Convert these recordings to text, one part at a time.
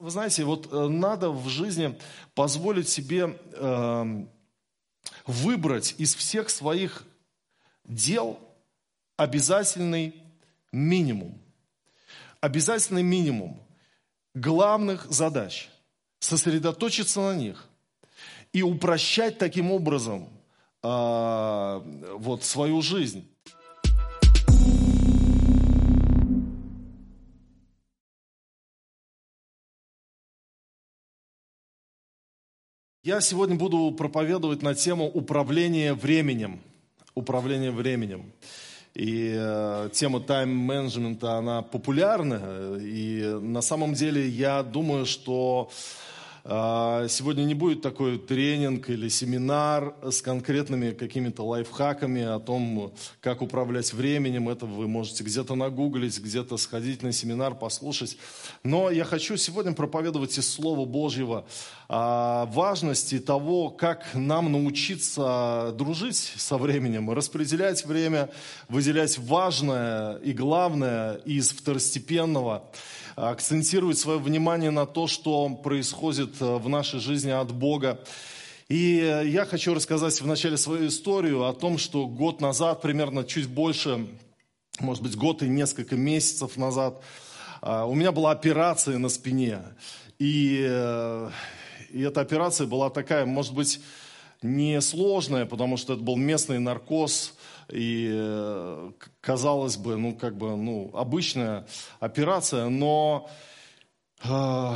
Вы знаете, вот э, надо в жизни позволить себе э, выбрать из всех своих дел обязательный минимум. Обязательный минимум главных задач. Сосредоточиться на них и упрощать таким образом э, вот свою жизнь. Я сегодня буду проповедовать на тему управления временем. Управление временем. И э, тема тайм-менеджмента, она популярна. И на самом деле я думаю, что сегодня не будет такой тренинг или семинар с конкретными какими-то лайфхаками о том, как управлять временем. Это вы можете где-то нагуглить, где-то сходить на семинар, послушать. Но я хочу сегодня проповедовать из Слова Божьего важности того, как нам научиться дружить со временем, распределять время, выделять важное и главное из второстепенного акцентировать свое внимание на то, что происходит э, в нашей жизни от Бога. И я хочу рассказать в начале свою историю о том, что год назад, примерно чуть больше, может быть, год и несколько месяцев назад, э, у меня была операция на спине. И, э, и эта операция была такая, может быть, не сложная, потому что это был местный наркоз, и э, казалось бы, ну как бы, ну обычная операция, но э,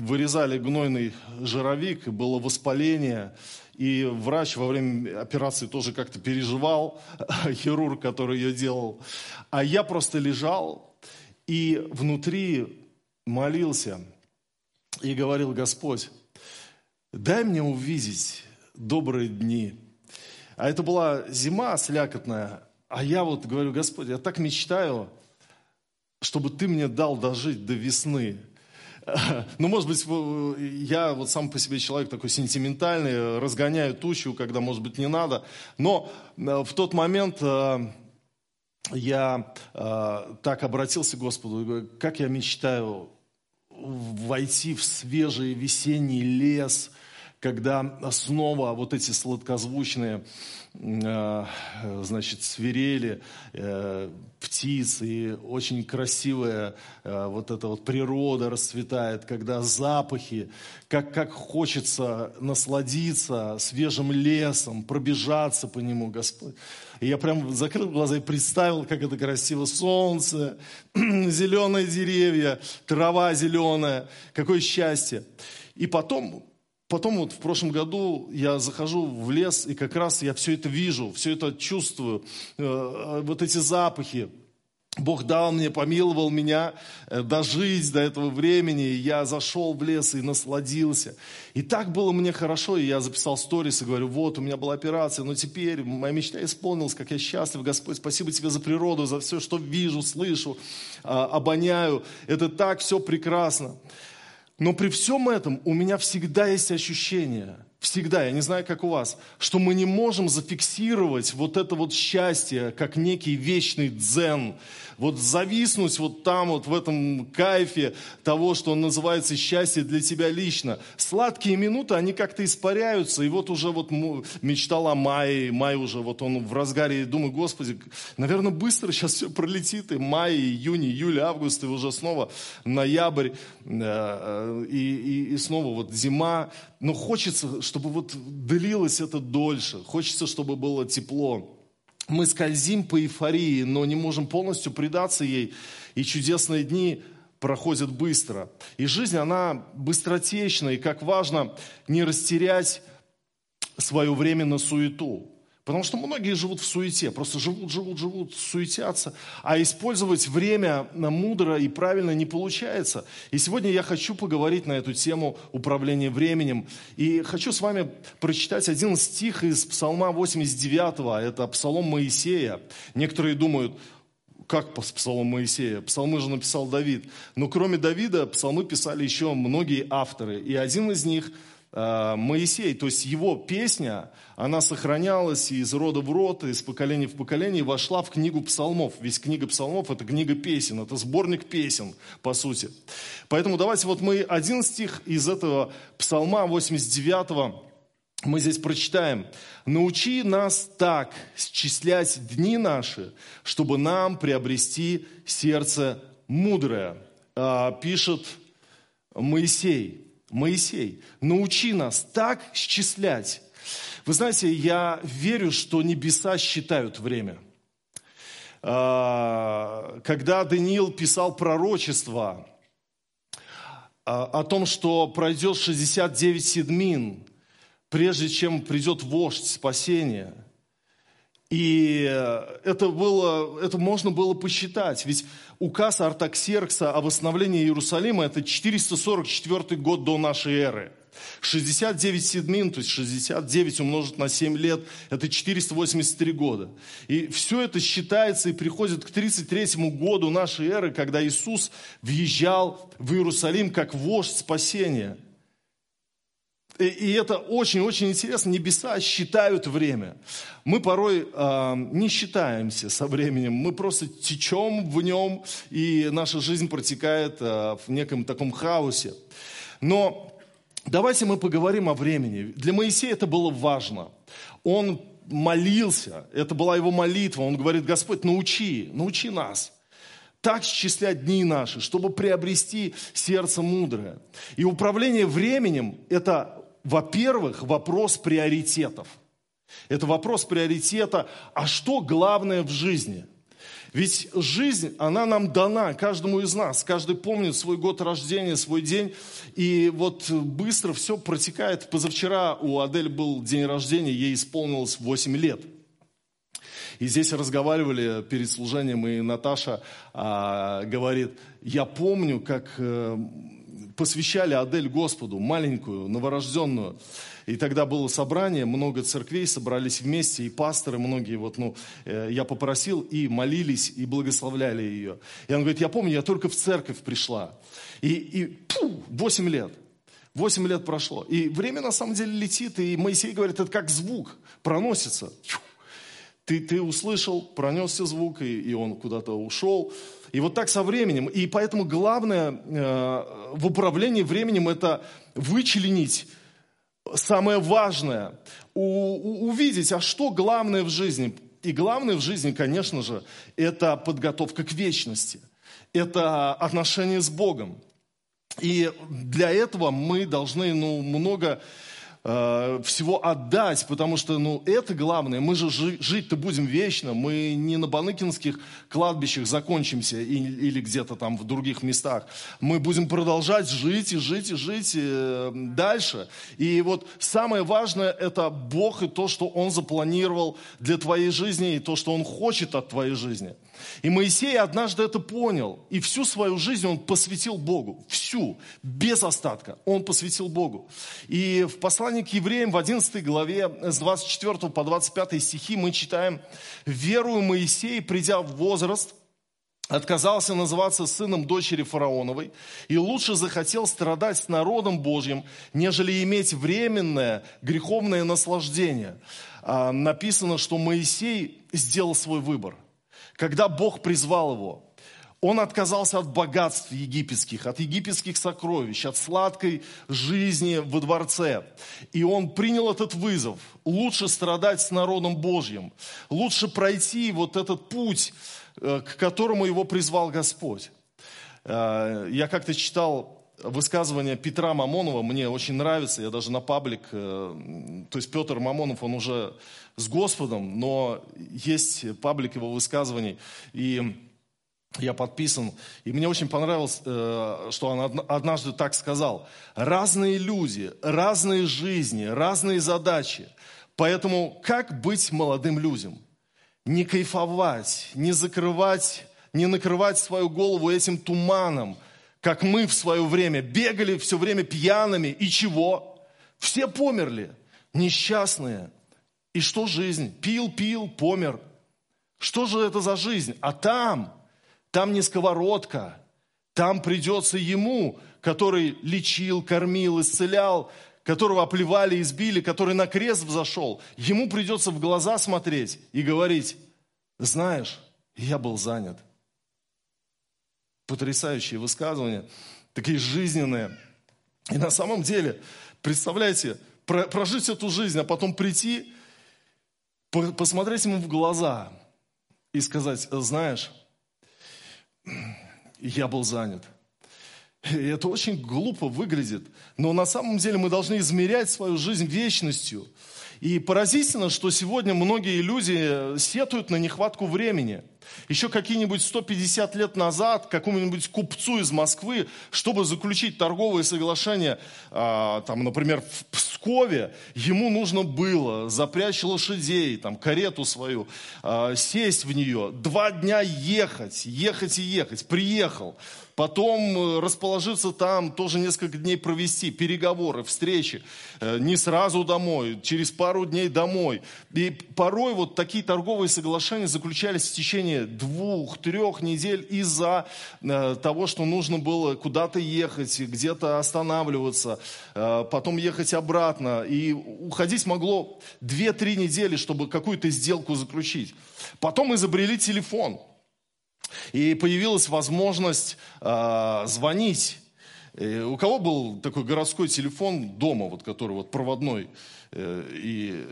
вырезали гнойный жировик, было воспаление, и врач во время операции тоже как-то переживал, хирург, который ее делал. А я просто лежал и внутри молился и говорил, Господь, дай мне увидеть добрые дни, а это была зима слякотная. А я вот говорю, Господь, я так мечтаю, чтобы ты мне дал дожить до весны. Ну, может быть, я вот сам по себе человек такой сентиментальный, разгоняю тучу, когда, может быть, не надо. Но э, в тот момент э, я э, так обратился к Господу, как я мечтаю войти в свежий весенний лес – когда снова вот эти сладкозвучные э, значит, свирели, э, птиц, и очень красивая э, вот эта вот природа расцветает, когда запахи, как, как хочется насладиться свежим лесом, пробежаться по нему, Господь. И я прям закрыл глаза и представил, как это красиво. Солнце, зеленые деревья, трава зеленая. Какое счастье. И потом Потом вот в прошлом году я захожу в лес, и как раз я все это вижу, все это чувствую, э, вот эти запахи. Бог дал мне, помиловал меня э, дожить до этого времени, и я зашел в лес и насладился. И так было мне хорошо, и я записал сторис и говорю, вот, у меня была операция, но теперь моя мечта исполнилась, как я счастлив, Господь, спасибо тебе за природу, за все, что вижу, слышу, а, обоняю. Это так все прекрасно. Но при всем этом у меня всегда есть ощущение, всегда, я не знаю, как у вас, что мы не можем зафиксировать вот это вот счастье, как некий вечный дзен, вот зависнуть вот там, вот в этом кайфе того, что называется счастье для тебя лично. Сладкие минуты, они как-то испаряются, и вот уже вот мечтал о мае, май уже вот он в разгаре, думаю, Господи, наверное, быстро сейчас все пролетит, и май, июнь, июль, август, и уже снова ноябрь, э, э, и, и, и снова вот зима, но хочется, чтобы вот длилось это дольше, хочется, чтобы было тепло мы скользим по эйфории, но не можем полностью предаться ей, и чудесные дни проходят быстро. И жизнь, она быстротечна, и как важно не растерять свое время на суету. Потому что многие живут в суете, просто живут, живут, живут, суетятся, а использовать время мудро и правильно не получается. И сегодня я хочу поговорить на эту тему управления временем. И хочу с вами прочитать один стих из Псалма 89, это Псалом Моисея. Некоторые думают, как псалом Моисея? Псалмы же написал Давид. Но кроме Давида, псалмы писали еще многие авторы. И один из них Моисей, то есть его песня, она сохранялась из рода в род, из поколения в поколение, вошла в книгу псалмов. Ведь книга псалмов – это книга песен, это сборник песен, по сути. Поэтому давайте вот мы один стих из этого псалма 89 мы здесь прочитаем. «Научи нас так счислять дни наши, чтобы нам приобрести сердце мудрое», а, пишет Моисей. Моисей, научи нас так счислять. Вы знаете, я верю, что небеса считают время. А, когда Даниил писал пророчество а, о том, что пройдет 69 седмин, прежде чем придет вождь спасения. И это, было, это можно было посчитать. Ведь указ Артаксеркса о восстановлении Иерусалима – это 444 год до нашей эры. 69 седмин, то есть 69 умножить на 7 лет, это 483 года. И все это считается и приходит к 33 году нашей эры, когда Иисус въезжал в Иерусалим как вождь спасения – и это очень-очень интересно. Небеса считают время. Мы порой э, не считаемся со временем. Мы просто течем в нем, и наша жизнь протекает э, в неком таком хаосе. Но давайте мы поговорим о времени. Для Моисея это было важно. Он молился, это была его молитва. Он говорит, Господь, научи, научи нас так счислять дни наши, чтобы приобрести сердце мудрое. И управление временем – это во-первых, вопрос приоритетов. Это вопрос приоритета, а что главное в жизни? Ведь жизнь, она нам дана, каждому из нас. Каждый помнит свой год рождения, свой день. И вот быстро все протекает. Позавчера у Адель был день рождения, ей исполнилось 8 лет. И здесь разговаривали перед служением, и Наташа а, говорит, я помню, как э, посвящали Адель Господу, маленькую, новорожденную. И тогда было собрание, много церквей собрались вместе, и пасторы многие, вот, ну, э, я попросил, и молились, и благословляли ее. И он говорит, я помню, я только в церковь пришла. И, и пу, 8 лет. Восемь лет прошло. И время на самом деле летит, и Моисей говорит, это как звук проносится. Ты, ты услышал, пронесся звук, и, и он куда-то ушел. И вот так со временем. И поэтому главное э, в управлении временем это вычленить самое важное, увидеть, а что главное в жизни. И главное в жизни, конечно же, это подготовка к вечности. Это отношение с Богом. И для этого мы должны ну, много Э, всего отдать, потому что, ну, это главное. Мы же жить-то будем вечно, мы не на Баныкинских кладбищах закончимся или где-то там в других местах. Мы будем продолжать жить и жить и жить э, дальше. И вот самое важное – это Бог и то, что Он запланировал для твоей жизни, и то, что Он хочет от твоей жизни – и Моисей однажды это понял, и всю свою жизнь он посвятил Богу. Всю, без остатка, он посвятил Богу. И в послании к евреям в 11 главе с 24 по 25 стихи мы читаем, «Верую Моисей, придя в возраст, отказался называться сыном дочери фараоновой и лучше захотел страдать с народом Божьим, нежели иметь временное греховное наслаждение. А, написано, что Моисей сделал свой выбор когда Бог призвал его, он отказался от богатств египетских, от египетских сокровищ, от сладкой жизни во дворце. И он принял этот вызов. Лучше страдать с народом Божьим. Лучше пройти вот этот путь, э, к которому его призвал Господь. Э, я как-то читал высказывание Петра Мамонова, мне очень нравится, я даже на паблик, э, то есть Петр Мамонов, он уже с Господом, но есть паблик его высказываний, и я подписан, и мне очень понравилось, э, что он однажды так сказал. Разные люди, разные жизни, разные задачи. Поэтому как быть молодым людям? Не кайфовать, не закрывать, не накрывать свою голову этим туманом, как мы в свое время бегали все время пьяными. И чего? Все померли, несчастные, и что жизнь? Пил, пил, помер. Что же это за жизнь? А там, там не сковородка, там придется ему, который лечил, кормил, исцелял, которого оплевали, избили, который на крест взошел, ему придется в глаза смотреть и говорить, знаешь, я был занят. Потрясающие высказывания, такие жизненные. И на самом деле, представляете, прожить эту жизнь, а потом прийти, посмотреть ему в глаза и сказать, знаешь, я был занят. И это очень глупо выглядит, но на самом деле мы должны измерять свою жизнь вечностью. И поразительно, что сегодня многие люди сетуют на нехватку времени. Еще какие-нибудь 150 лет назад какому-нибудь купцу из Москвы, чтобы заключить торговые соглашения, а, там, например, в Пскове, ему нужно было запрячь лошадей, там, карету свою, а, сесть в нее, два дня ехать, ехать и ехать. Приехал, потом э, расположиться там, тоже несколько дней провести, переговоры, встречи, э, не сразу домой, через пару дней домой. И порой вот такие торговые соглашения заключались в течение двух-трех недель из-за э, того, что нужно было куда-то ехать, где-то останавливаться, потом ехать обратно. И уходить могло 2-3 недели, чтобы какую-то сделку заключить. Потом изобрели телефон – и появилась возможность э, звонить. И у кого был такой городской телефон дома, вот, который вот проводной, э, и,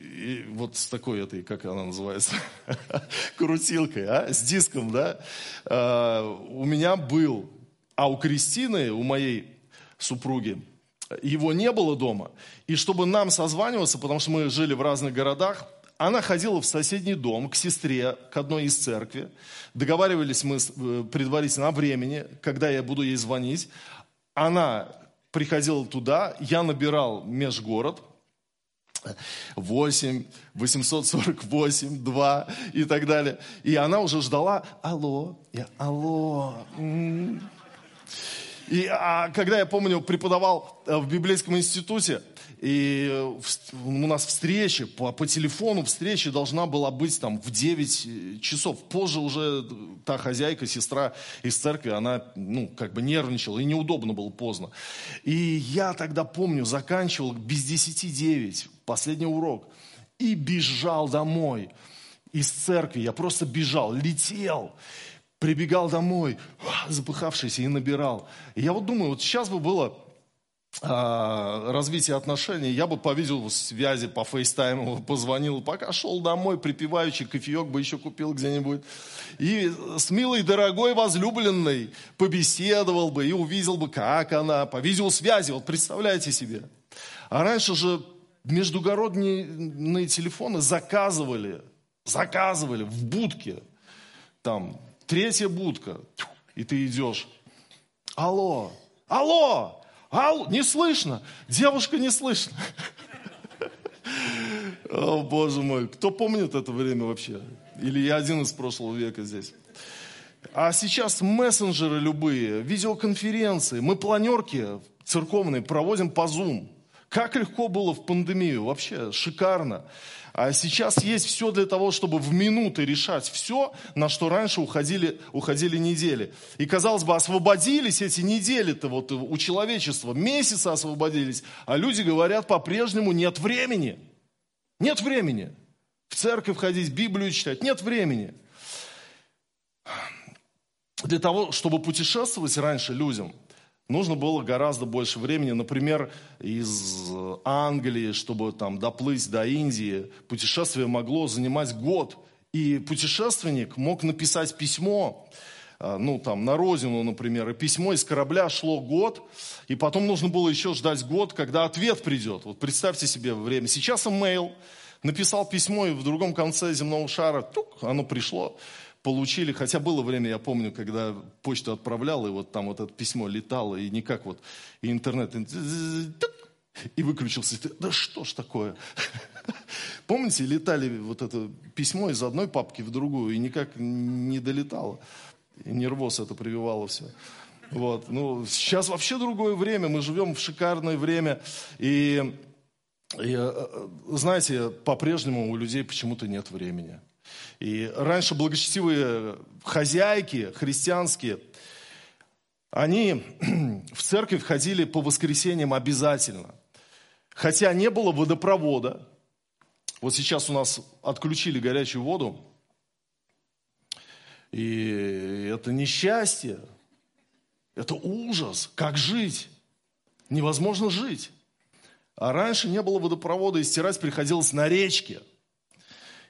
и вот с такой этой, как она называется, крутилкой, а? с диском, да? Э, у меня был, а у Кристины, у моей супруги, его не было дома. И чтобы нам созваниваться, потому что мы жили в разных городах, она ходила в соседний дом к сестре, к одной из церкви. Договаривались мы э, предварительно о времени, когда я буду ей звонить. Она приходила туда, я набирал межгород, 8, 848, 2 и так далее. И она уже ждала, алло, я, алло. И а, когда я помню, преподавал э, в библейском институте, и э, у нас встреча, по, по телефону встреча должна была быть там в 9 э, часов. Позже уже та хозяйка, сестра из церкви, она ну, как бы нервничала, и неудобно было поздно. И я тогда помню, заканчивал без 10 9, последний урок, и бежал домой из церкви. Я просто бежал, летел прибегал домой, запыхавшийся и набирал. И я вот думаю, вот сейчас бы было а, развитие отношений, я бы по видеосвязи, по фейстайму позвонил, пока шел домой, припеваючи, кофеек бы еще купил где-нибудь. И с милой, дорогой, возлюбленной побеседовал бы и увидел бы, как она, по видеосвязи, вот представляете себе. А раньше же междугородние телефоны заказывали, заказывали в будке, там, третья будка, и ты идешь, алло, алло, Ау, не слышно. Девушка не слышно. О, боже мой. Кто помнит это время вообще? Или я один из прошлого века здесь? А сейчас мессенджеры любые, видеоконференции, мы планерки церковные проводим по Zoom. Как легко было в пандемию, вообще шикарно. А сейчас есть все для того, чтобы в минуты решать все, на что раньше уходили, уходили недели. И, казалось бы, освободились эти недели-то вот у человечества, месяцы освободились, а люди говорят, по-прежнему нет времени. Нет времени. В церковь ходить, Библию читать, нет времени. Для того, чтобы путешествовать раньше людям – нужно было гораздо больше времени. Например, из Англии, чтобы там доплыть до Индии, путешествие могло занимать год. И путешественник мог написать письмо, а, ну, там, на родину, например, и письмо из корабля шло год, и потом нужно было еще ждать год, когда ответ придет. Вот представьте себе время. Сейчас имейл, написал письмо, и в другом конце земного шара, тук, оно пришло получили, хотя было время, я помню, когда почту отправлял, и вот там вот это письмо летало, и никак вот, и интернет, и выключился. Да что ж такое? Помните, летали вот это письмо из одной папки в другую, и никак не долетало. И нервоз это прививало все. Вот. Ну, сейчас вообще другое время, мы живем в шикарное время. И, и э, знаете, по-прежнему у людей почему-то нет времени. И раньше благочестивые хозяйки христианские, они в церковь ходили по воскресеньям обязательно. Хотя не было водопровода. Вот сейчас у нас отключили горячую воду. И это несчастье. Это ужас. Как жить? Невозможно жить. А раньше не было водопровода, и стирать приходилось на речке.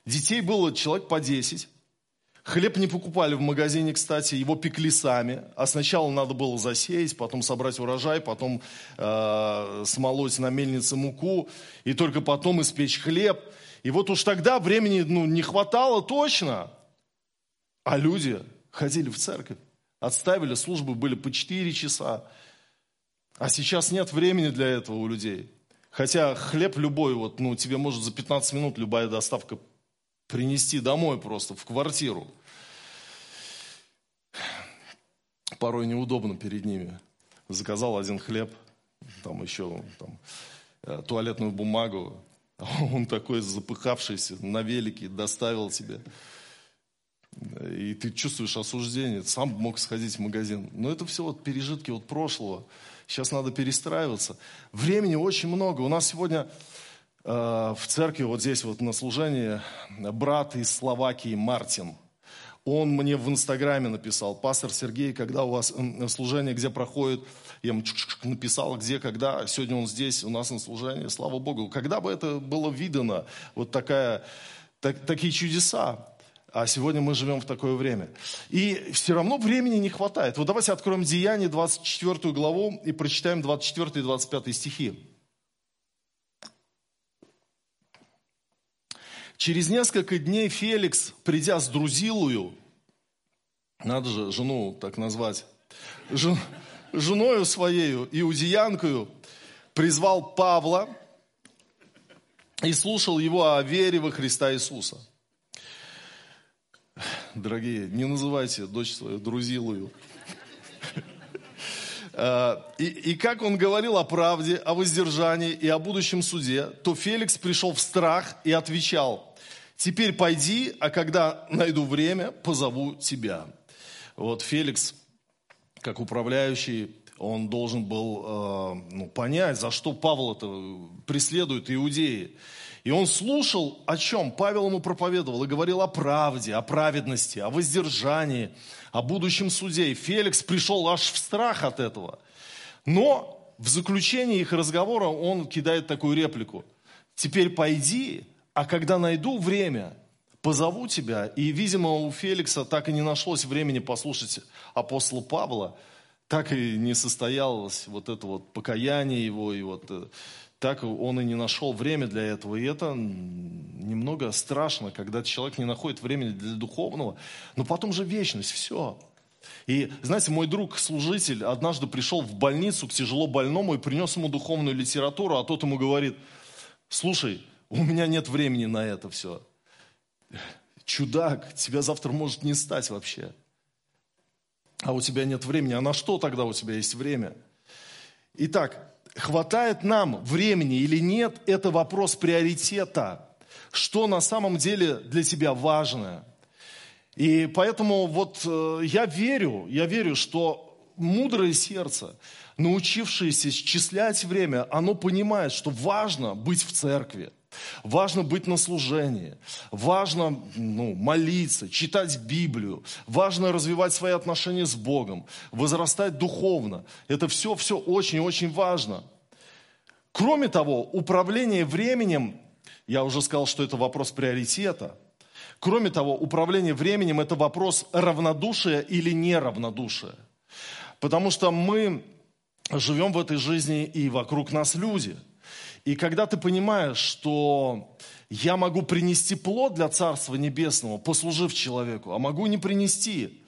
Детей было человек по 10. Хлеб не покупали в магазине, кстати, его пекли сами. А сначала надо было засеять, потом собрать урожай, потом э, смолоть на мельнице муку, и только потом испечь хлеб. И вот уж тогда времени ну, не хватало точно. А люди ходили в церковь, отставили службы, были по 4 часа. А сейчас нет времени для этого у людей. Хотя хлеб любой, вот, ну, тебе может за 15 минут любая доставка принести домой просто, в квартиру порой неудобно перед ними. Заказал один хлеб, там еще там, э, туалетную бумагу, он такой запыхавшийся на велике доставил тебе. И ты чувствуешь осуждение, сам мог сходить в магазин. Но это все вот пережитки вот прошлого. Сейчас надо перестраиваться. Времени очень много. У нас сегодня в церкви, вот здесь вот на служении, брат из Словакии Мартин – он мне в Инстаграме написал, пастор Сергей, когда у вас служение, где проходит, я ему написал, где, когда, сегодня он здесь, у нас на служении, слава Богу. Когда бы это было видано, вот такая, так, такие чудеса. А сегодня мы живем в такое время. И все равно времени не хватает. Вот давайте откроем Деяние, 24 главу, и прочитаем 24 и 25 стихи. Через несколько дней Феликс, придя с Друзилую, надо же жену так назвать, жен, женою своею, иудеянкою, призвал Павла и слушал его о вере во Христа Иисуса. Дорогие, не называйте дочь свою Друзилую. А, и, и как он говорил о правде, о воздержании и о будущем суде, то Феликс пришел в страх и отвечал, Теперь пойди, а когда найду время, позову тебя. Вот Феликс, как управляющий, он должен был э, ну, понять, за что Павел это преследует иудеи. И он слушал, о чем Павел ему проповедовал, и говорил о правде, о праведности, о воздержании, о будущем суде. И Феликс пришел аж в страх от этого. Но в заключении их разговора он кидает такую реплику. «Теперь пойди, а когда найду время, позову тебя. И, видимо, у Феликса так и не нашлось времени послушать апостола Павла, так и не состоялось вот это вот покаяние его, и вот э, так он и не нашел время для этого. И это немного страшно, когда человек не находит времени для духовного, но потом же вечность, все. И, знаете, мой друг, служитель, однажды пришел в больницу к тяжело больному и принес ему духовную литературу, а тот ему говорит, слушай, у меня нет времени на это все. Чудак, тебя завтра может не стать вообще. А у тебя нет времени. А на что тогда у тебя есть время? Итак, хватает нам времени или нет, это вопрос приоритета. Что на самом деле для тебя важно? И поэтому вот э, я верю, я верю, что мудрое сердце, научившееся счислять время, оно понимает, что важно быть в церкви. Важно быть на служении, важно ну, молиться, читать Библию, важно развивать свои отношения с Богом, возрастать духовно. Это все, все очень-очень важно. Кроме того, управление временем, я уже сказал, что это вопрос приоритета. Кроме того, управление временем – это вопрос равнодушия или неравнодушия. Потому что мы живем в этой жизни, и вокруг нас люди – и когда ты понимаешь, что я могу принести плод для Царства Небесного, послужив человеку, а могу не принести.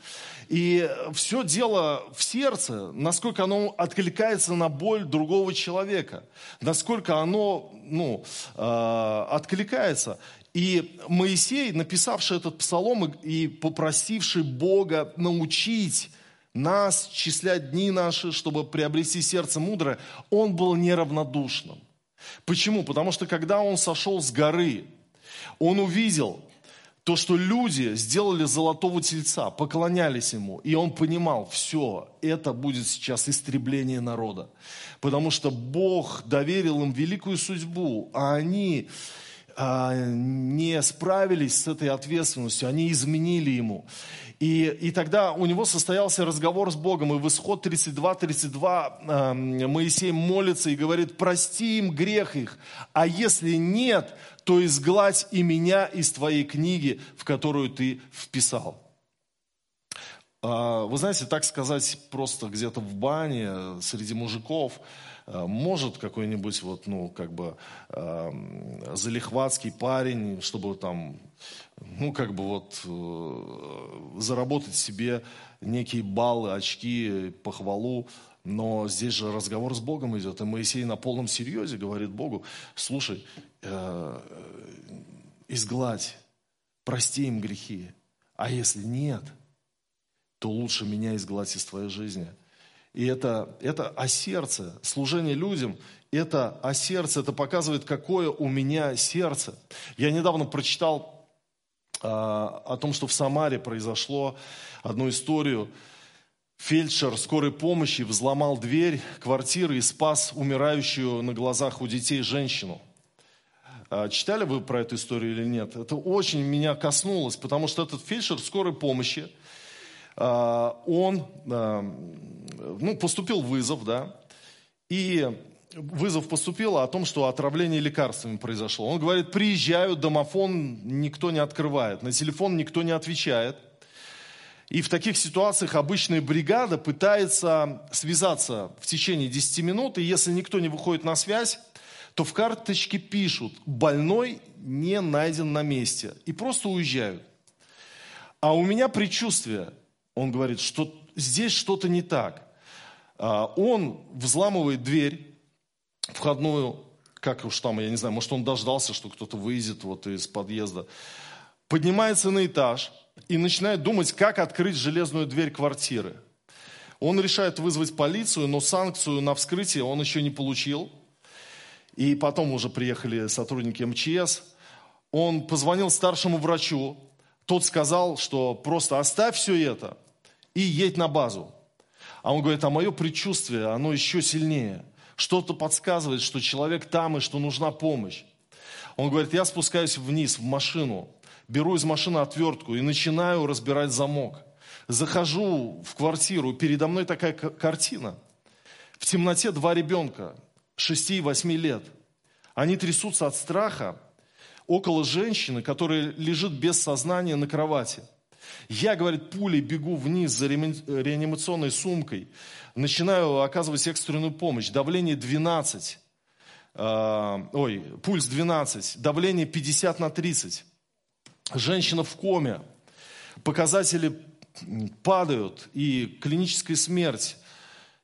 И все дело в сердце, насколько оно откликается на боль другого человека, насколько оно ну, э, откликается. И Моисей, написавший этот псалом и попросивший Бога научить нас числять дни наши, чтобы приобрести сердце мудрое, он был неравнодушным. Почему? Потому что когда он сошел с горы, он увидел, то то, что люди сделали золотого тельца, поклонялись ему, и он понимал, все, это будет сейчас истребление народа. Потому что Бог доверил им великую судьбу, а они не справились с этой ответственностью, они изменили ему. И, и тогда у него состоялся разговор с Богом, и в исход 32-32 э, Моисей молится и говорит, прости им грех их, а если нет, то изгладь и меня из твоей книги, в которую ты вписал. Э, вы знаете, так сказать просто где-то в бане среди мужиков, может какой-нибудь вот, ну, как бы э, залихватский парень, чтобы там ну, как бы вот э, заработать себе некие баллы, очки, похвалу. Но здесь же разговор с Богом идет, и Моисей на полном серьезе говорит Богу, слушай, э, изгладь, прости им грехи, а если нет, то лучше меня изгладь из твоей жизни. И это, это о сердце, служение людям, это о сердце, это показывает, какое у меня сердце. Я недавно прочитал а, о том, что в Самаре произошло одну историю. Фельдшер скорой помощи взломал дверь квартиры и спас умирающую на глазах у детей женщину. А, читали вы про эту историю или нет? Это очень меня коснулось, потому что этот фельдшер скорой помощи, он ну, поступил вызов, да, и вызов поступил о том, что отравление лекарствами произошло. Он говорит, приезжаю, домофон никто не открывает, на телефон никто не отвечает. И в таких ситуациях обычная бригада пытается связаться в течение 10 минут, и если никто не выходит на связь, то в карточке пишут, больной не найден на месте, и просто уезжают. А у меня предчувствие, он говорит, что здесь что-то не так. А, он взламывает дверь, входную, как уж там, я не знаю, может он дождался, что кто-то выйдет вот из подъезда, поднимается на этаж и начинает думать, как открыть железную дверь квартиры. Он решает вызвать полицию, но санкцию на вскрытие он еще не получил. И потом уже приехали сотрудники МЧС. Он позвонил старшему врачу. Тот сказал, что просто оставь все это и едь на базу. А он говорит, а мое предчувствие, оно еще сильнее. Что-то подсказывает, что человек там и что нужна помощь. Он говорит, я спускаюсь вниз в машину, беру из машины отвертку и начинаю разбирать замок. Захожу в квартиру, передо мной такая картина. В темноте два ребенка, 6 и 8 лет. Они трясутся от страха около женщины, которая лежит без сознания на кровати. Я, говорит, пулей бегу вниз за реанимационной сумкой начинаю оказывать экстренную помощь. Давление 12, э, ой, пульс 12, давление 50 на 30. Женщина в коме, показатели падают и клиническая смерть.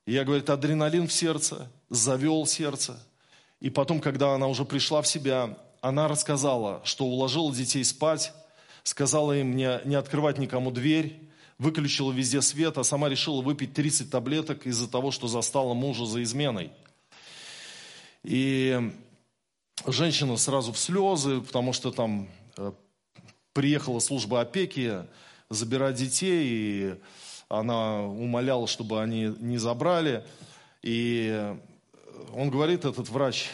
Я, говорит, адреналин в сердце, завел сердце. И потом, когда она уже пришла в себя, она рассказала, что уложила детей спать, сказала им не, не открывать никому дверь, выключила везде свет, а сама решила выпить 30 таблеток из-за того, что застала мужа за изменой. И женщина сразу в слезы, потому что там э, приехала служба опеки забирать детей, и она умоляла, чтобы они не забрали. И он говорит, этот врач,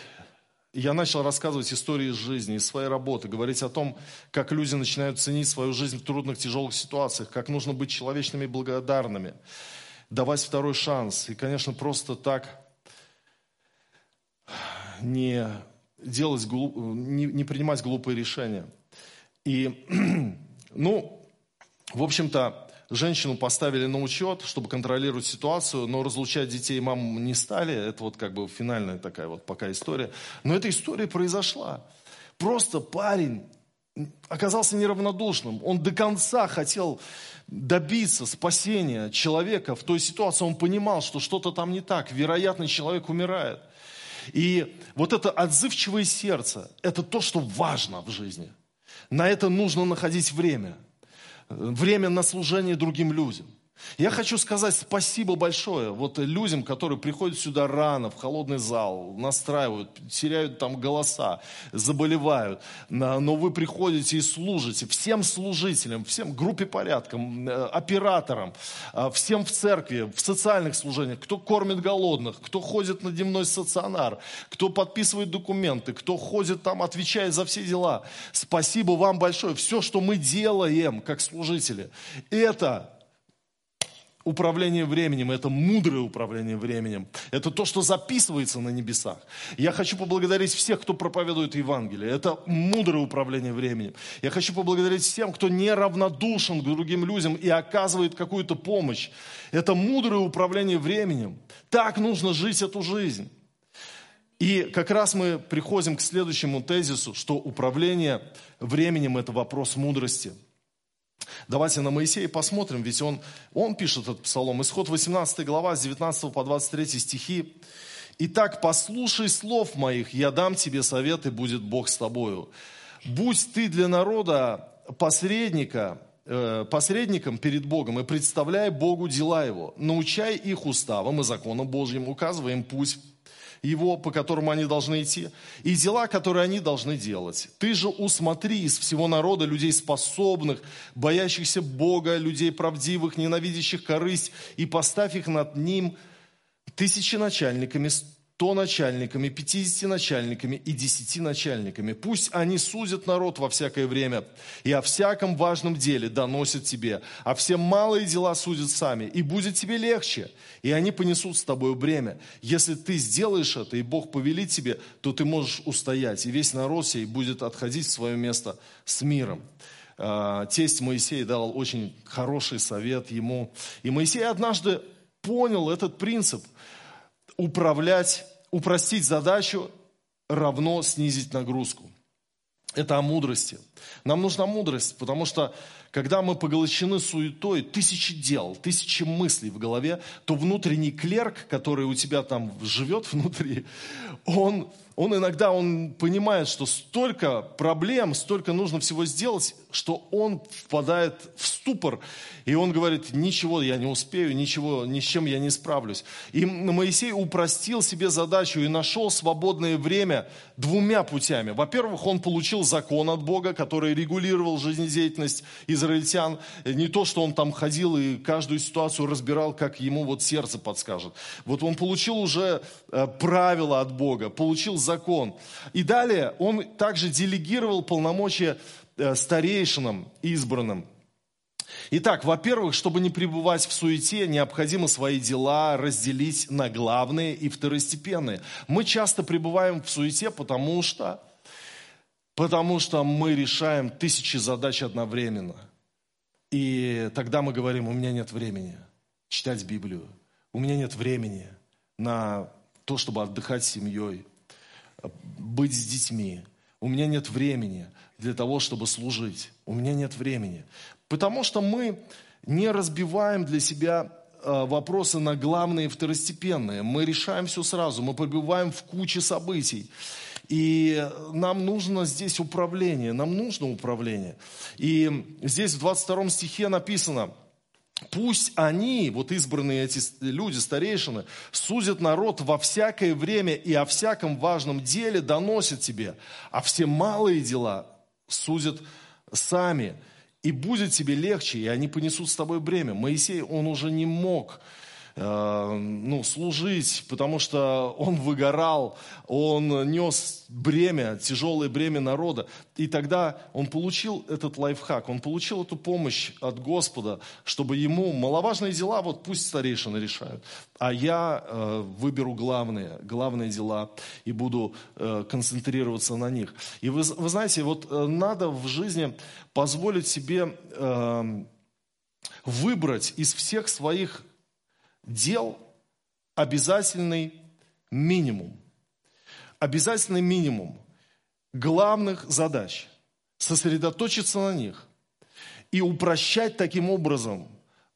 я начал рассказывать истории из жизни, из своей работы, говорить о том, как люди начинают ценить свою жизнь в трудных, тяжелых ситуациях, как нужно быть человечными и благодарными, давать второй шанс. И, конечно, просто так не делать, не, не принимать глупые решения. И, ну, в общем-то, Женщину поставили на учет, чтобы контролировать ситуацию, но разлучать детей и не стали. Это вот как бы финальная такая вот пока история. Но эта история произошла. Просто парень оказался неравнодушным. Он до конца хотел добиться спасения человека в той ситуации. Он понимал, что что-то там не так. Вероятно, человек умирает. И вот это отзывчивое сердце, это то, что важно в жизни. На это нужно находить время – время на служение другим людям. Я хочу сказать спасибо большое вот людям, которые приходят сюда рано, в холодный зал, настраивают, теряют там голоса, заболевают. Но вы приходите и служите всем служителям, всем группе порядка, э, операторам, э, всем в церкви, в социальных служениях, кто кормит голодных, кто ходит на дневной стационар, кто подписывает документы, кто ходит там, отвечает за все дела. Спасибо вам большое. Все, что мы делаем как служители, это управление временем, это мудрое управление временем. Это то, что записывается на небесах. Я хочу поблагодарить всех, кто проповедует Евангелие. Это мудрое управление временем. Я хочу поблагодарить всем, кто неравнодушен к другим людям и оказывает какую-то помощь. Это мудрое управление временем. Так нужно жить эту жизнь. И как раз мы приходим к следующему тезису, что управление временем – это вопрос мудрости – Давайте на Моисея посмотрим, ведь он, он пишет этот псалом. Исход 18 глава, с 19 по 23 стихи. «Итак, послушай слов моих, я дам тебе совет, и будет Бог с тобою. Будь ты для народа посредника, э, посредником перед Богом и представляй Богу дела Его. Научай их уставам и законам Божьим, указывай им путь его, по которому они должны идти, и дела, которые они должны делать. Ты же усмотри из всего народа людей способных, боящихся Бога, людей правдивых, ненавидящих корысть, и поставь их над ним тысячи начальниками, сто начальниками, пятидесяти начальниками и десяти начальниками. Пусть они судят народ во всякое время и о всяком важном деле доносят тебе, а все малые дела судят сами, и будет тебе легче, и они понесут с тобой бремя. Если ты сделаешь это, и Бог повелит тебе, то ты можешь устоять, и весь народ сей будет отходить в свое место с миром а, тесть Моисей дал очень хороший совет ему. И Моисей однажды понял этот принцип – управлять упростить задачу равно снизить нагрузку. Это о мудрости. Нам нужна мудрость, потому что когда мы поглощены суетой, тысячи дел, тысячи мыслей в голове, то внутренний клерк, который у тебя там живет внутри, он, он иногда он понимает, что столько проблем, столько нужно всего сделать, что он впадает в ступор, и он говорит, ничего я не успею, ничего, ни с чем я не справлюсь. И Моисей упростил себе задачу и нашел свободное время двумя путями. Во-первых, он получил закон от Бога, который регулировал жизнедеятельность израильтян. Не то, что он там ходил и каждую ситуацию разбирал, как ему вот сердце подскажет. Вот он получил уже э, правила от Бога, получил закон. И далее он также делегировал полномочия Э, старейшинам избранным. Итак, во-первых, чтобы не пребывать в суете, необходимо свои дела разделить на главные и второстепенные. Мы часто пребываем в суете, потому что, потому что мы решаем тысячи задач одновременно. И тогда мы говорим, у меня нет времени читать Библию, у меня нет времени на то, чтобы отдыхать с семьей, быть с детьми, у меня нет времени для того, чтобы служить. У меня нет времени. Потому что мы не разбиваем для себя э, вопросы на главные и второстепенные. Мы решаем все сразу, мы побиваем в куче событий. И нам нужно здесь управление, нам нужно управление. И здесь в 22 стихе написано – Пусть они, вот избранные эти люди, старейшины, судят народ во всякое время и о всяком важном деле доносят тебе, а все малые дела судят сами. И будет тебе легче, и они понесут с тобой бремя. Моисей, он уже не мог ну, служить, потому что он выгорал, он нес бремя, тяжелое бремя народа. И тогда он получил этот лайфхак, он получил эту помощь от Господа, чтобы ему маловажные дела, вот пусть старейшины решают, а я э, выберу главные, главные дела и буду э, концентрироваться на них. И вы, вы знаете, вот э, надо в жизни позволить себе э, выбрать из всех своих дел обязательный минимум. Обязательный минимум главных задач. Сосредоточиться на них и упрощать таким образом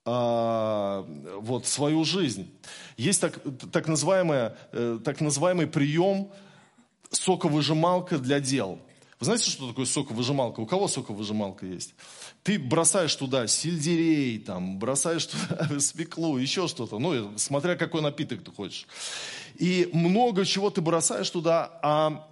а, вот, свою жизнь. Есть так, так, называемый, э, так называемый прием соковыжималка для дел. Вы знаете, что такое соковыжималка? У кого соковыжималка есть? Ты бросаешь туда сельдерей, там, бросаешь туда свеклу, еще что-то. Ну, смотря какой напиток ты хочешь. И много чего ты бросаешь туда, а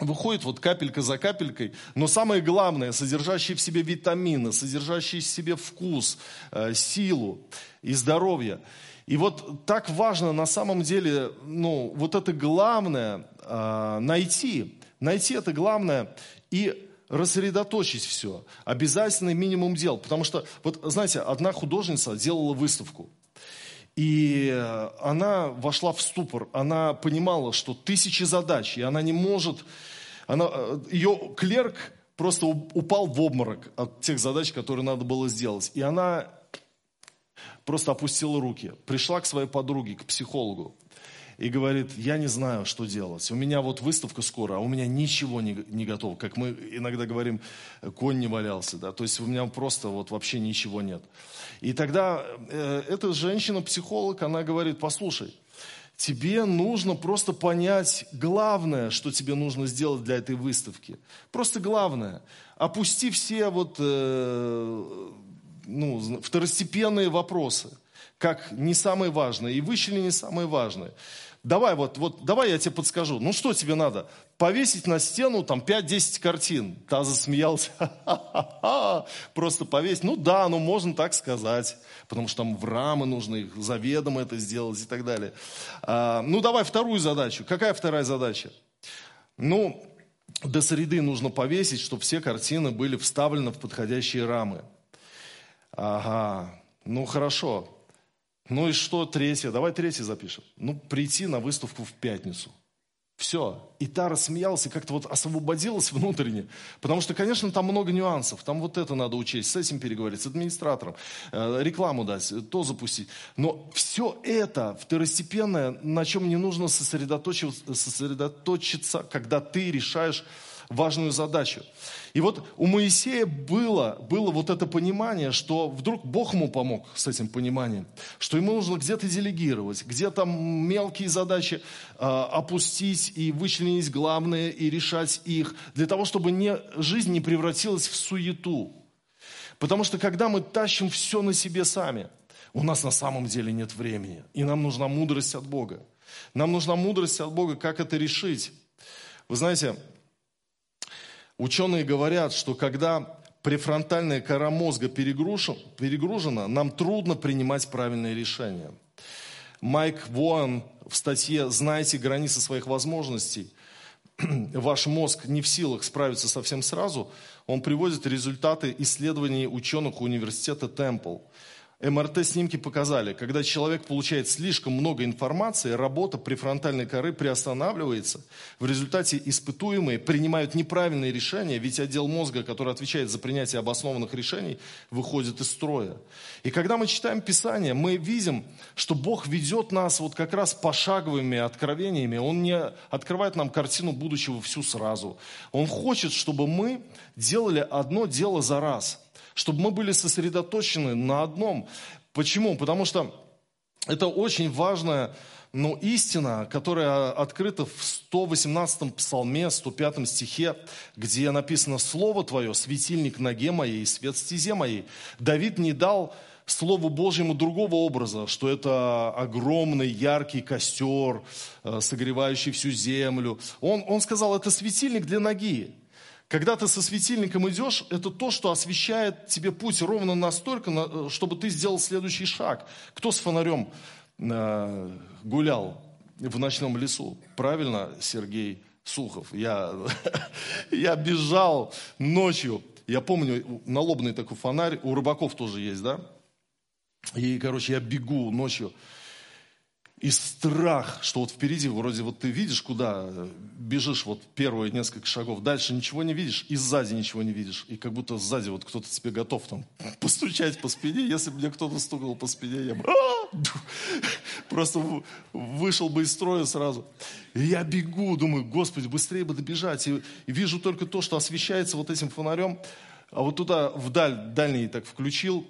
выходит вот капелька за капелькой, но самое главное, содержащие в себе витамины, содержащие в себе вкус, э, силу и здоровье. И вот так важно на самом деле, ну, вот это главное э, найти. Найти это главное и рассредоточить все. Обязательный минимум дел. Потому что, вот знаете, одна художница делала выставку. И она вошла в ступор. Она понимала, что тысячи задач, и она не может... Она, э, ее клерк просто упал в обморок от тех задач, которые надо было сделать. И она просто опустила руки, пришла к своей подруге, к психологу и говорит, я не знаю, что делать. У меня вот выставка скоро, а у меня ничего не, не готово. Как мы иногда говорим, конь не валялся. Да? То есть у меня просто вот вообще ничего нет. И тогда э, эта женщина-психолог, она говорит, послушай, тебе нужно просто понять главное, что тебе нужно сделать для этой выставки. Просто главное. Опусти все вот... Э, ну, второстепенные вопросы, как не самые важные, и вычли не самые важные. Давай, вот, вот, давай я тебе подскажу. Ну что тебе надо? Повесить на стену там 5-10 картин. Та засмеялся. Просто повесить. Ну да, ну можно так сказать. Потому что там в рамы нужно их заведомо это сделать и так далее. А, ну давай вторую задачу. Какая вторая задача? Ну, до среды нужно повесить, чтобы все картины были вставлены в подходящие рамы. Ага, ну хорошо. Ну и что третье? Давай третье запишем. Ну, прийти на выставку в пятницу. Все. И та рассмеялась и как-то вот освободилась внутренне. Потому что, конечно, там много нюансов. Там вот это надо учесть, с этим переговорить, с администратором, э, рекламу дать, то запустить. Но все это второстепенное, на чем не нужно сосредоточиться, сосредоточиться когда ты решаешь важную задачу. И вот у Моисея было, было вот это понимание, что вдруг Бог ему помог с этим пониманием, что ему нужно где-то делегировать, где-то мелкие задачи э, опустить и вычленить главные и решать их, для того, чтобы не, жизнь не превратилась в суету. Потому что когда мы тащим все на себе сами, у нас на самом деле нет времени, и нам нужна мудрость от Бога. Нам нужна мудрость от Бога, как это решить. Вы знаете, Ученые говорят, что когда префронтальная кора мозга перегружена, нам трудно принимать правильные решения. Майк Воан в статье «Знайте границы своих возможностей» ваш мозг не в силах справиться совсем сразу, он приводит результаты исследований ученых университета Темпл. МРТ-снимки показали, когда человек получает слишком много информации, работа префронтальной коры приостанавливается. В результате испытуемые принимают неправильные решения, ведь отдел мозга, который отвечает за принятие обоснованных решений, выходит из строя. И когда мы читаем Писание, мы видим, что Бог ведет нас вот как раз пошаговыми откровениями. Он не открывает нам картину будущего всю сразу. Он хочет, чтобы мы делали одно дело за раз – чтобы мы были сосредоточены на одном. Почему? Потому что это очень важная ну, истина, которая открыта в 118-м псалме, 105 стихе, где написано «Слово Твое, светильник ноге моей, свет стезе моей». Давид не дал Слову Божьему другого образа, что это огромный яркий костер, э, согревающий всю землю. Он, он сказал, это светильник для ноги. Когда ты со светильником идешь, это то, что освещает тебе путь ровно настолько, чтобы ты сделал следующий шаг. Кто с фонарем э, гулял в ночном лесу? Правильно, Сергей Сухов. Я, я бежал ночью. Я помню, налобный такой фонарь, у рыбаков тоже есть, да? И, короче, я бегу ночью. И страх, что вот впереди, вроде вот ты видишь, куда бежишь вот первые несколько шагов, дальше ничего не видишь, и сзади ничего не видишь. И как будто сзади вот кто-то тебе готов там постучать по спине. Если бы мне кто-то стукнул по спине, я бы просто вышел бы из строя сразу. И я бегу, думаю, Господи, быстрее бы добежать. И вижу только то, что освещается вот этим фонарем. А вот туда, вдаль, дальний так включил,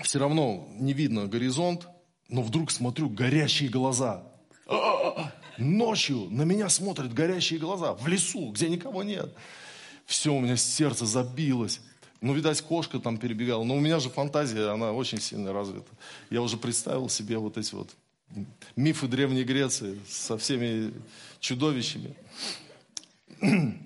все равно не видно горизонт, но вдруг смотрю, горящие глаза. Ночью на меня смотрят горящие глаза в лесу, где никого нет. все, у меня сердце забилось. Ну, видать, кошка там перебегала. Но у меня же фантазия, она очень сильно развита. Я уже представил себе вот эти вот мифы Древней Греции со всеми чудовищами.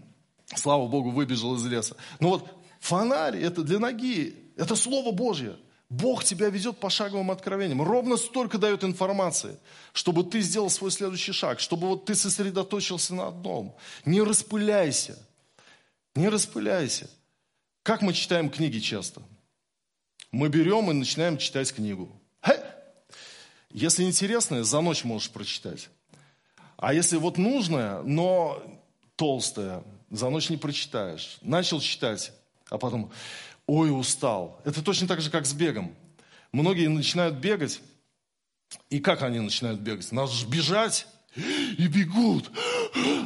Слава Богу, выбежал из леса. Но вот фонарь, это для ноги, это Слово Божье. Бог тебя ведет по шаговым откровениям. Ровно столько дает информации, чтобы ты сделал свой следующий шаг, чтобы вот ты сосредоточился на одном. Не распыляйся. Не распыляйся. Как мы читаем книги часто? Мы берем и начинаем читать книгу. Хе! Если интересное, за ночь можешь прочитать. А если вот нужное, но толстое, за ночь не прочитаешь. Начал читать, а потом, ой, устал. Это точно так же, как с бегом. Многие начинают бегать, и как они начинают бегать? Надо же бежать, и бегут.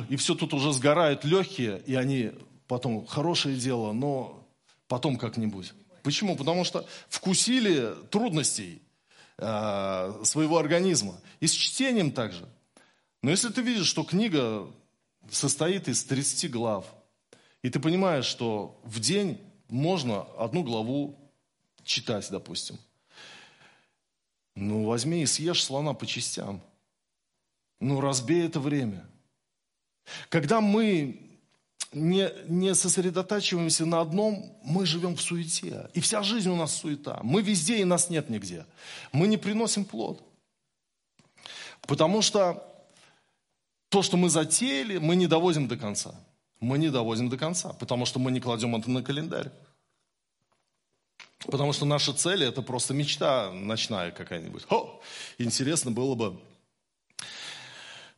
И все тут уже сгорают легкие, и они потом, хорошее дело, но потом как-нибудь. Почему? Потому что вкусили трудностей э, своего организма. И с чтением также. Но если ты видишь, что книга состоит из 30 глав, и ты понимаешь, что в день можно одну главу читать, допустим, ну возьми и съешь слона по частям. Ну разбей это время. Когда мы не, не сосредотачиваемся на одном, мы живем в суете. И вся жизнь у нас суета. Мы везде, и нас нет нигде. Мы не приносим плод. Потому что то, что мы затеяли, мы не доводим до конца. Мы не доводим до конца, потому что мы не кладем это на календарь. Потому что наша цель это просто мечта ночная какая-нибудь. О, интересно было бы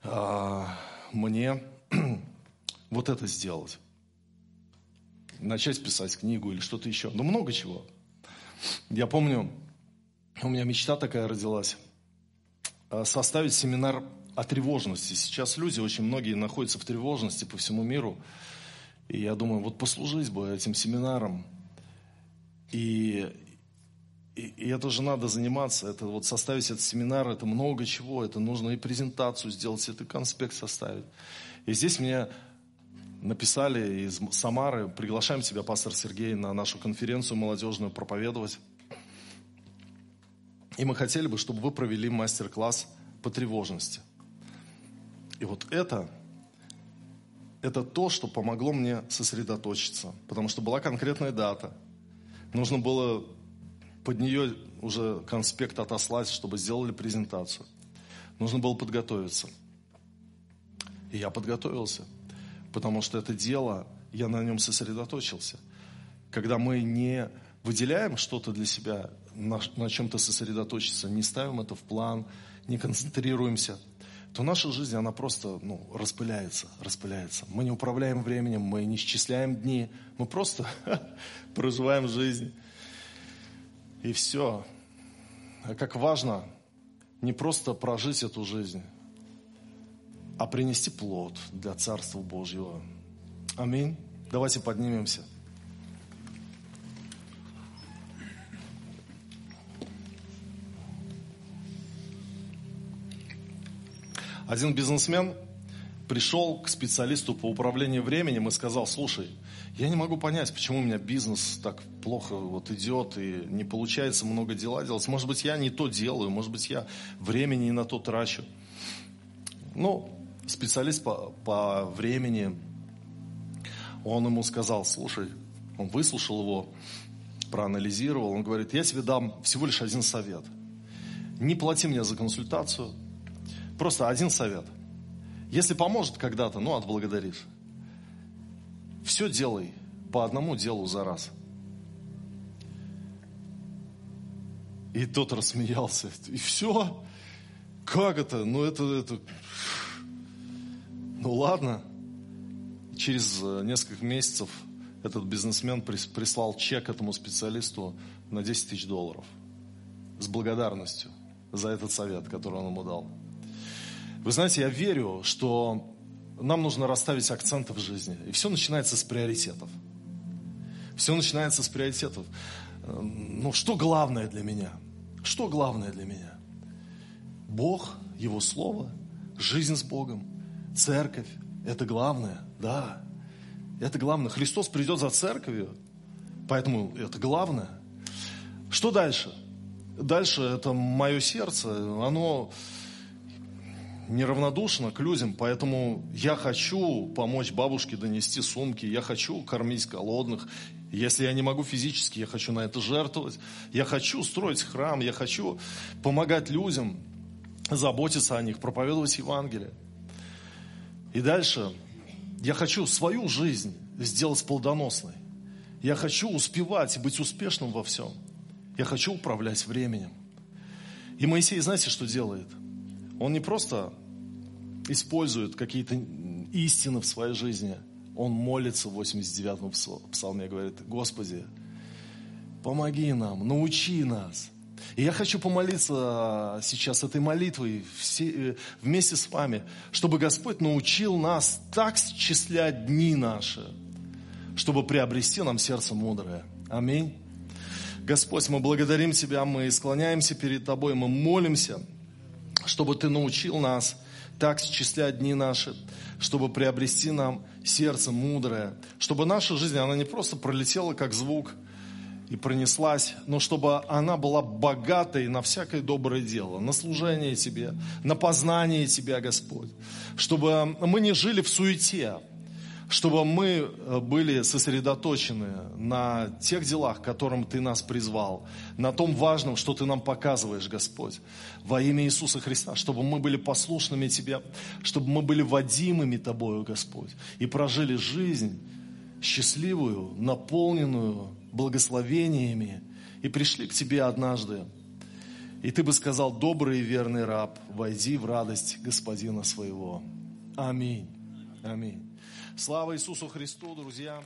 а, мне вот это сделать. Начать писать книгу или что-то еще. Ну, много чего. Я помню, у меня мечта такая родилась. А, составить семинар о тревожности. Сейчас люди, очень многие находятся в тревожности по всему миру. И я думаю, вот послужить бы этим семинаром. И, и, и это же надо заниматься. Это вот составить этот семинар, это много чего. Это нужно и презентацию сделать, это конспект составить. И здесь мне написали из Самары, приглашаем тебя, пастор Сергей, на нашу конференцию молодежную проповедовать. И мы хотели бы, чтобы вы провели мастер-класс по тревожности. И вот это, это то, что помогло мне сосредоточиться. Потому что была конкретная дата. Нужно было под нее уже конспект отослать, чтобы сделали презентацию. Нужно было подготовиться. И я подготовился – потому что это дело, я на нем сосредоточился. Когда мы не выделяем что-то для себя, на, на чем-то сосредоточиться, не ставим это в план, не концентрируемся, то наша жизнь, она просто ну, распыляется, распыляется. Мы не управляем временем, мы не исчисляем дни, мы просто проживаем жизнь. И все. А как важно не просто прожить эту жизнь, а принести плод для Царства Божьего. Аминь. Давайте поднимемся. Один бизнесмен пришел к специалисту по управлению временем и сказал, слушай, я не могу понять, почему у меня бизнес так плохо вот идет и не получается много дела делать. Может быть, я не то делаю, может быть, я времени не на то трачу. Ну, специалист по, по времени, он ему сказал, слушай, он выслушал его, проанализировал, он говорит, я тебе дам всего лишь один совет. Не плати мне за консультацию, просто один совет. Если поможет когда-то, ну, отблагодаришь. Все делай по одному делу за раз. И тот рассмеялся. И все? Как это? Ну, это, это ну ладно. Через э, несколько месяцев этот бизнесмен прислал чек этому специалисту на 10 тысяч долларов с благодарностью за этот совет, который он ему дал. Вы знаете, я верю, что нам нужно расставить акценты в жизни. И все начинается с приоритетов. Все начинается с приоритетов. Э, ну, что главное для меня? Что главное для меня? Бог, Его Слово, жизнь с Богом – Церковь – это главное, да. Это главное. Христос придет за церковью, поэтому это главное. Что дальше? Дальше это мое сердце, оно неравнодушно к людям, поэтому я хочу помочь бабушке донести сумки, я хочу кормить голодных, если я не могу физически, я хочу на это жертвовать, я хочу строить храм, я хочу помогать людям, заботиться о них, проповедовать Евангелие. И дальше я хочу свою жизнь сделать плодоносной. Я хочу успевать и быть успешным во всем. Я хочу управлять временем. И Моисей, знаете, что делает? Он не просто использует какие-то истины в своей жизни, он молится в 89-м псалме, говорит, Господи, помоги нам, научи нас. И я хочу помолиться сейчас этой молитвой все, э, вместе с вами, чтобы Господь научил нас так счислять дни наши, чтобы приобрести нам сердце мудрое. Аминь. Господь, мы благодарим Тебя, мы склоняемся перед Тобой, мы молимся, чтобы Ты научил нас так счислять дни наши, чтобы приобрести нам сердце мудрое, чтобы наша жизнь, она не просто пролетела как звук и пронеслась, но чтобы она была богатой на всякое доброе дело, на служение Тебе, на познание Тебя, Господь. Чтобы мы не жили в суете, чтобы мы э, были сосредоточены на тех делах, к которым Ты нас призвал, на том важном, что Ты нам показываешь, Господь, во имя Иисуса Христа, чтобы мы были послушными Тебе, чтобы мы были водимыми Тобою, Господь, и прожили жизнь счастливую, наполненную благословениями, и пришли к Тебе однажды, и Ты бы сказал, добрый и верный раб, войди в радость Господина своего. Аминь. Аминь. Слава Иисусу Христу, друзья!